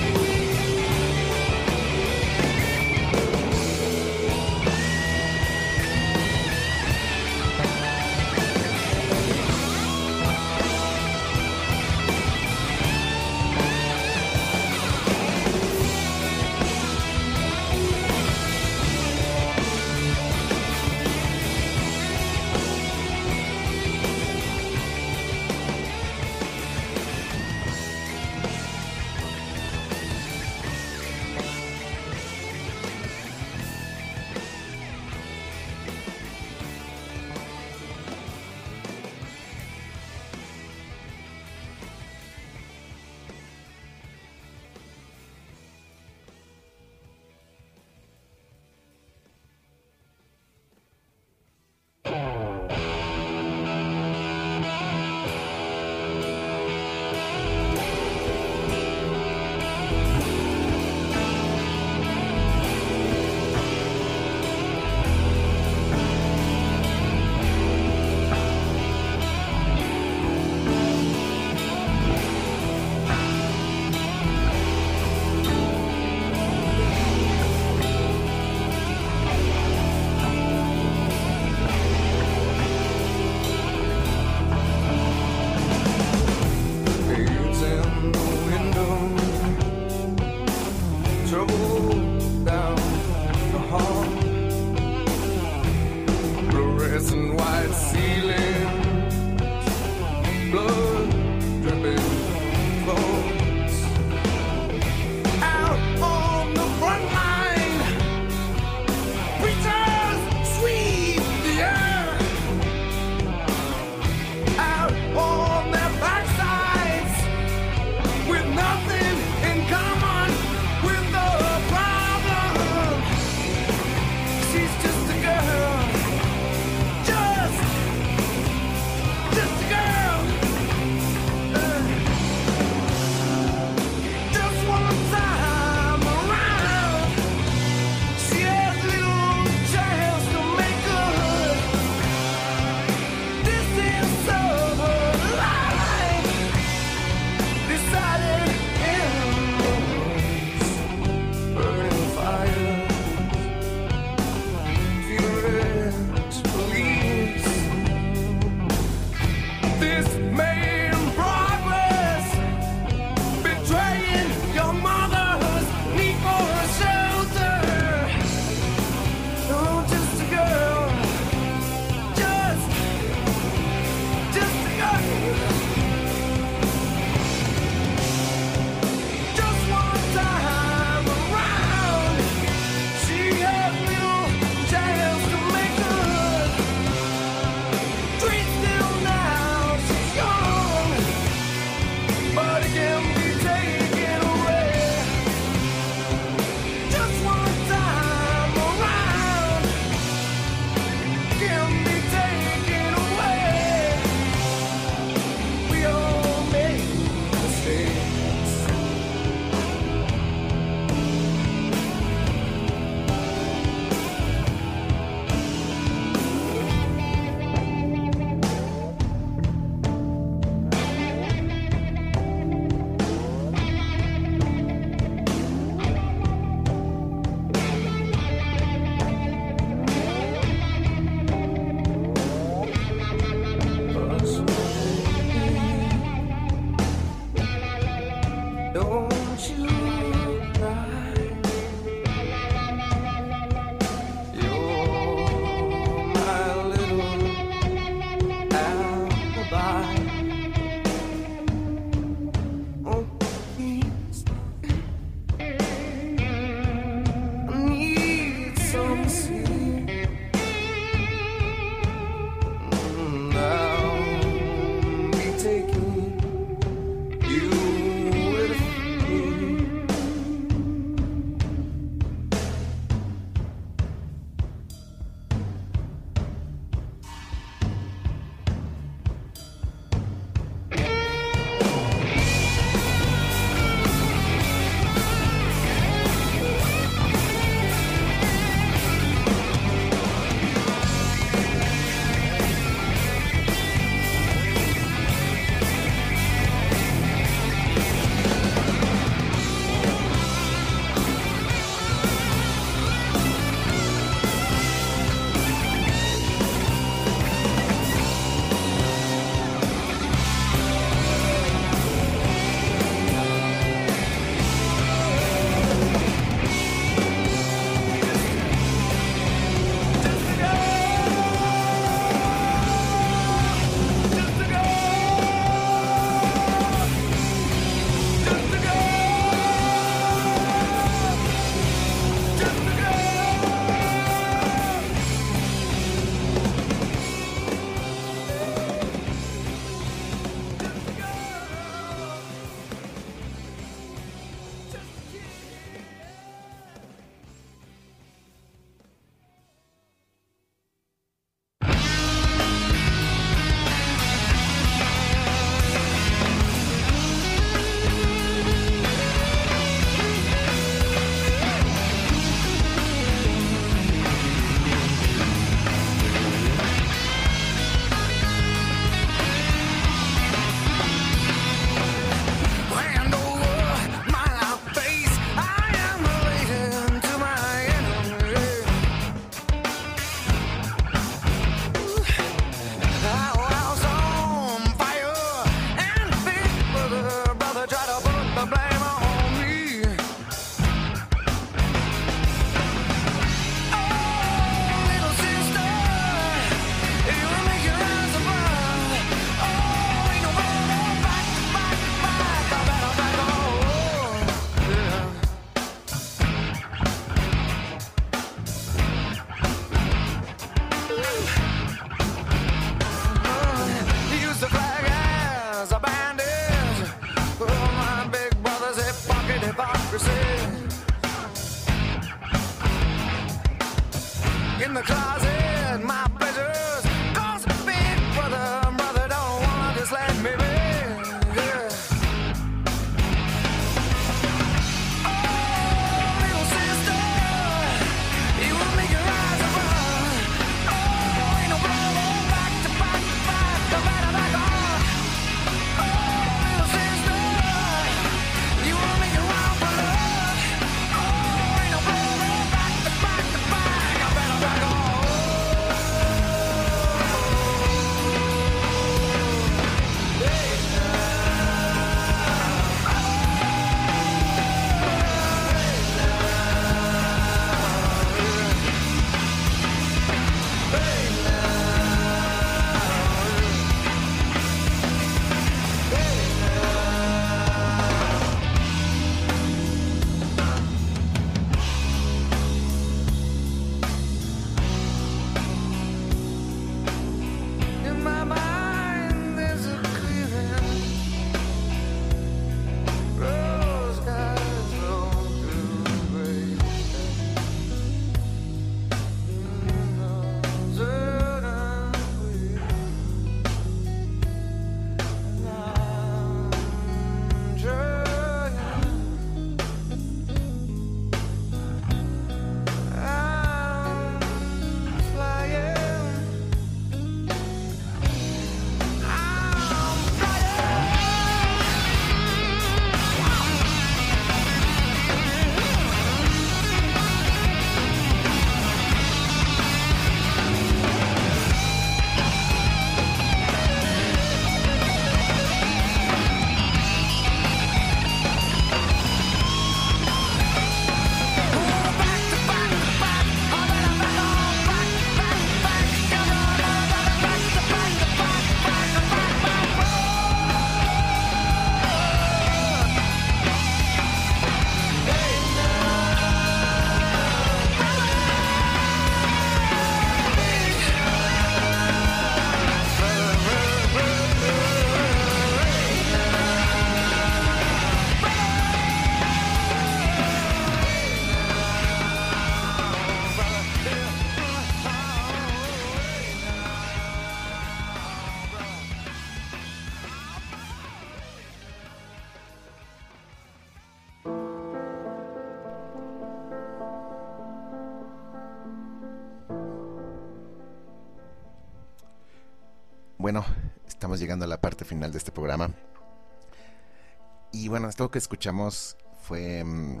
Y bueno, esto que escuchamos fue mm,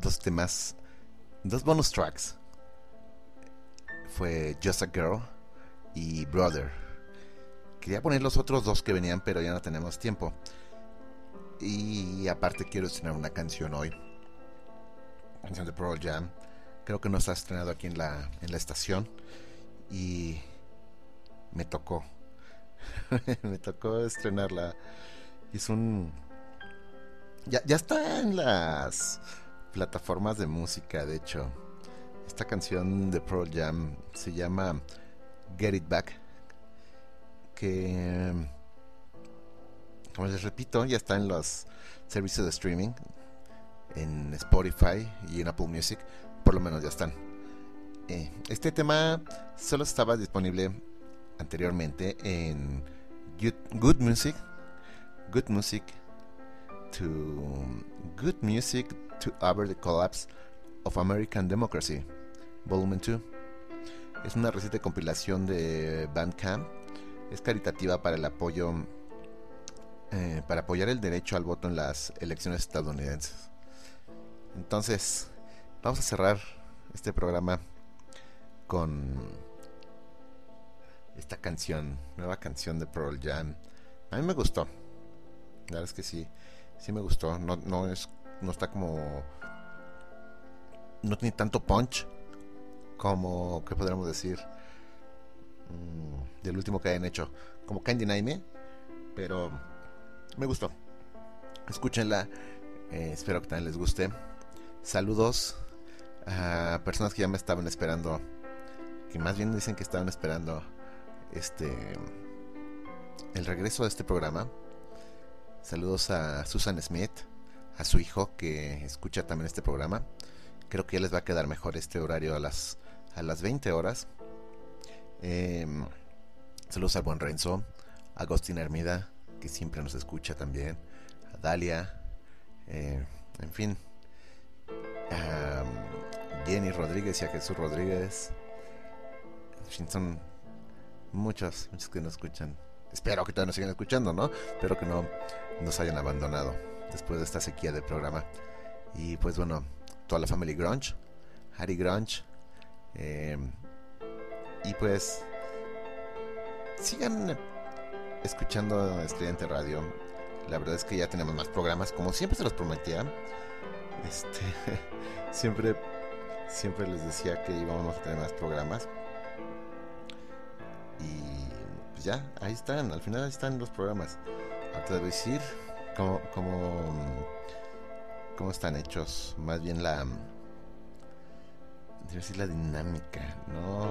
dos temas, dos bonus tracks. Fue Just a Girl y Brother. Quería poner los otros dos que venían, pero ya no tenemos tiempo. Y aparte quiero estrenar una canción hoy. Canción de Pearl Jam. Creo que no está estrenado aquí en la, en la estación. Y me tocó. <laughs> me tocó estrenarla. Es un... Ya, ya está en las plataformas de música, de hecho. Esta canción de Pearl Jam se llama Get It Back. Que, como les repito, ya está en los servicios de streaming. En Spotify y en Apple Music. Por lo menos ya están. Eh, este tema solo estaba disponible anteriormente en Good, Music. Good Music to Good Music to Over the Collapse of American Democracy, Volume 2. Es una reciente compilación de Bandcamp. Es caritativa para el apoyo eh, para apoyar el derecho al voto en las elecciones estadounidenses. Entonces, vamos a cerrar este programa con esta canción, nueva canción de Pearl Jam. A mí me gustó. La verdad es que sí, sí me gustó. No, no es, no está como, no tiene tanto punch como, ¿qué podríamos decir? Mm, del último que hayan hecho, como Candy Naime, pero me gustó. Escúchenla, eh, espero que también les guste. Saludos a personas que ya me estaban esperando, que más bien dicen que estaban esperando este el regreso de este programa. Saludos a Susan Smith, a su hijo que escucha también este programa. Creo que ya les va a quedar mejor este horario a las a las 20 horas. Em, saludos al buen Renzo, a Hermida, que siempre nos escucha también, a Dalia, eh, en fin, a Jenny Rodríguez y a Jesús Rodríguez. En muchos, muchos que nos escuchan. Espero que todavía nos sigan escuchando, ¿no? Espero que no nos hayan abandonado después de esta sequía del programa. Y pues bueno, toda la familia Grunge, Harry Grunge. eh, y pues sigan escuchando Estudiante Radio. La verdad es que ya tenemos más programas, como siempre se los prometía. Este, <laughs> siempre, siempre les decía que íbamos a tener más programas. Y pues ya, ahí están, al final ahí están los programas. Ahora te voy a decir cómo, cómo, cómo están hechos, más bien la, debo decir la dinámica, ¿no?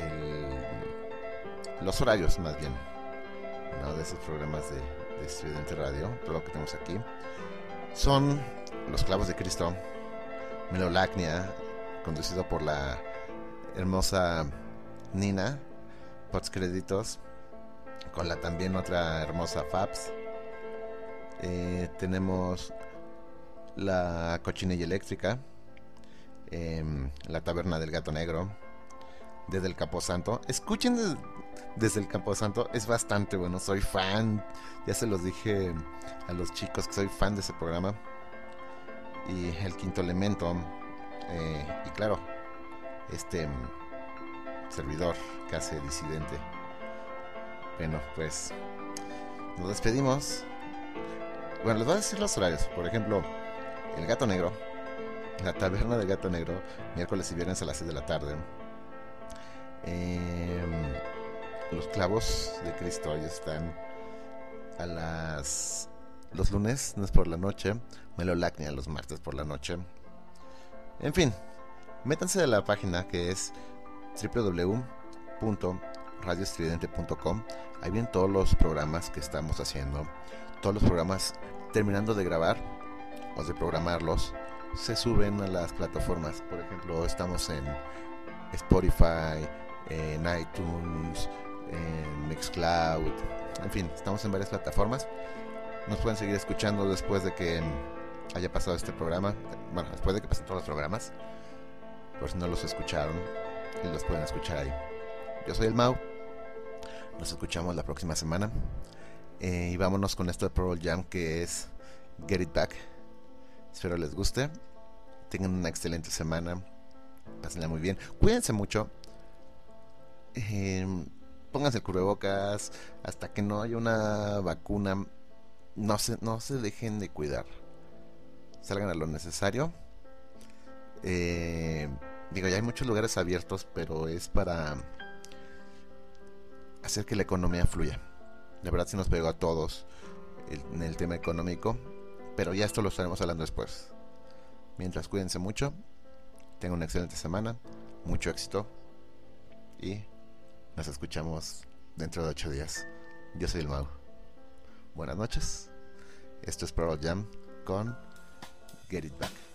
El- los horarios más bien, ¿no? De esos programas de, de Estudiante Radio, todo lo que tenemos aquí. Son Los Clavos de Cristo, Melolacnia, conducido por la hermosa Nina, Pots Créditos, con la también otra hermosa Fabs. Eh, tenemos la cochinilla eléctrica, em, la taberna del gato negro, desde el Camposanto. Escuchen des- desde el Camposanto, es bastante bueno, soy fan. Ya se los dije a los chicos que soy fan de ese programa. Y el quinto elemento, eh, y claro, este servidor hace disidente. Bueno, pues nos despedimos. Bueno, les voy a decir los horarios. Por ejemplo, el gato negro, la taberna del gato negro, miércoles y viernes a las 6 de la tarde. Em, los clavos de Cristo ya están a las los lunes, no es por la noche. Melolacnia los martes por la noche. En fin, métanse a la página que es www.radioestridente.com. Ahí vienen todos los programas que estamos haciendo. Todos los programas terminando de grabar o de programarlos se suben a las plataformas. Por ejemplo, estamos en Spotify, en iTunes, en Mixcloud. En fin, estamos en varias plataformas. Nos pueden seguir escuchando después de que haya pasado este programa. Bueno, después de que pasen todos los programas. Por si no los escucharon, y los pueden escuchar ahí. Yo soy el Mau. Nos escuchamos la próxima semana. Eh, y vámonos con esto de Pearl Jam que es Get It Back. Espero les guste. Tengan una excelente semana. Pásenla muy bien. Cuídense mucho. Eh, pónganse el cubrebocas. Hasta que no haya una vacuna. No se, no se dejen de cuidar. Salgan a lo necesario. Eh, digo, ya hay muchos lugares abiertos, pero es para hacer que la economía fluya. La verdad sí nos pegó a todos en el tema económico, pero ya esto lo estaremos hablando después. Mientras cuídense mucho, tengan una excelente semana, mucho éxito y nos escuchamos dentro de ocho días. Yo soy el Mau. Buenas noches. Esto es Pearl Jam con Get It Back.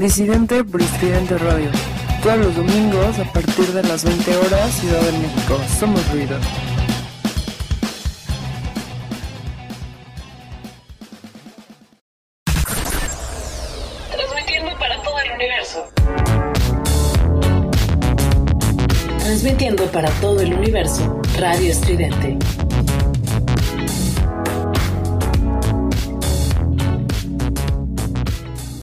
Disidente por Estridente Radio. Todos los domingos a partir de las 20 horas, Ciudad de México. Somos ruido. Transmitiendo para todo el universo. Transmitiendo para todo el universo, Radio Estridente.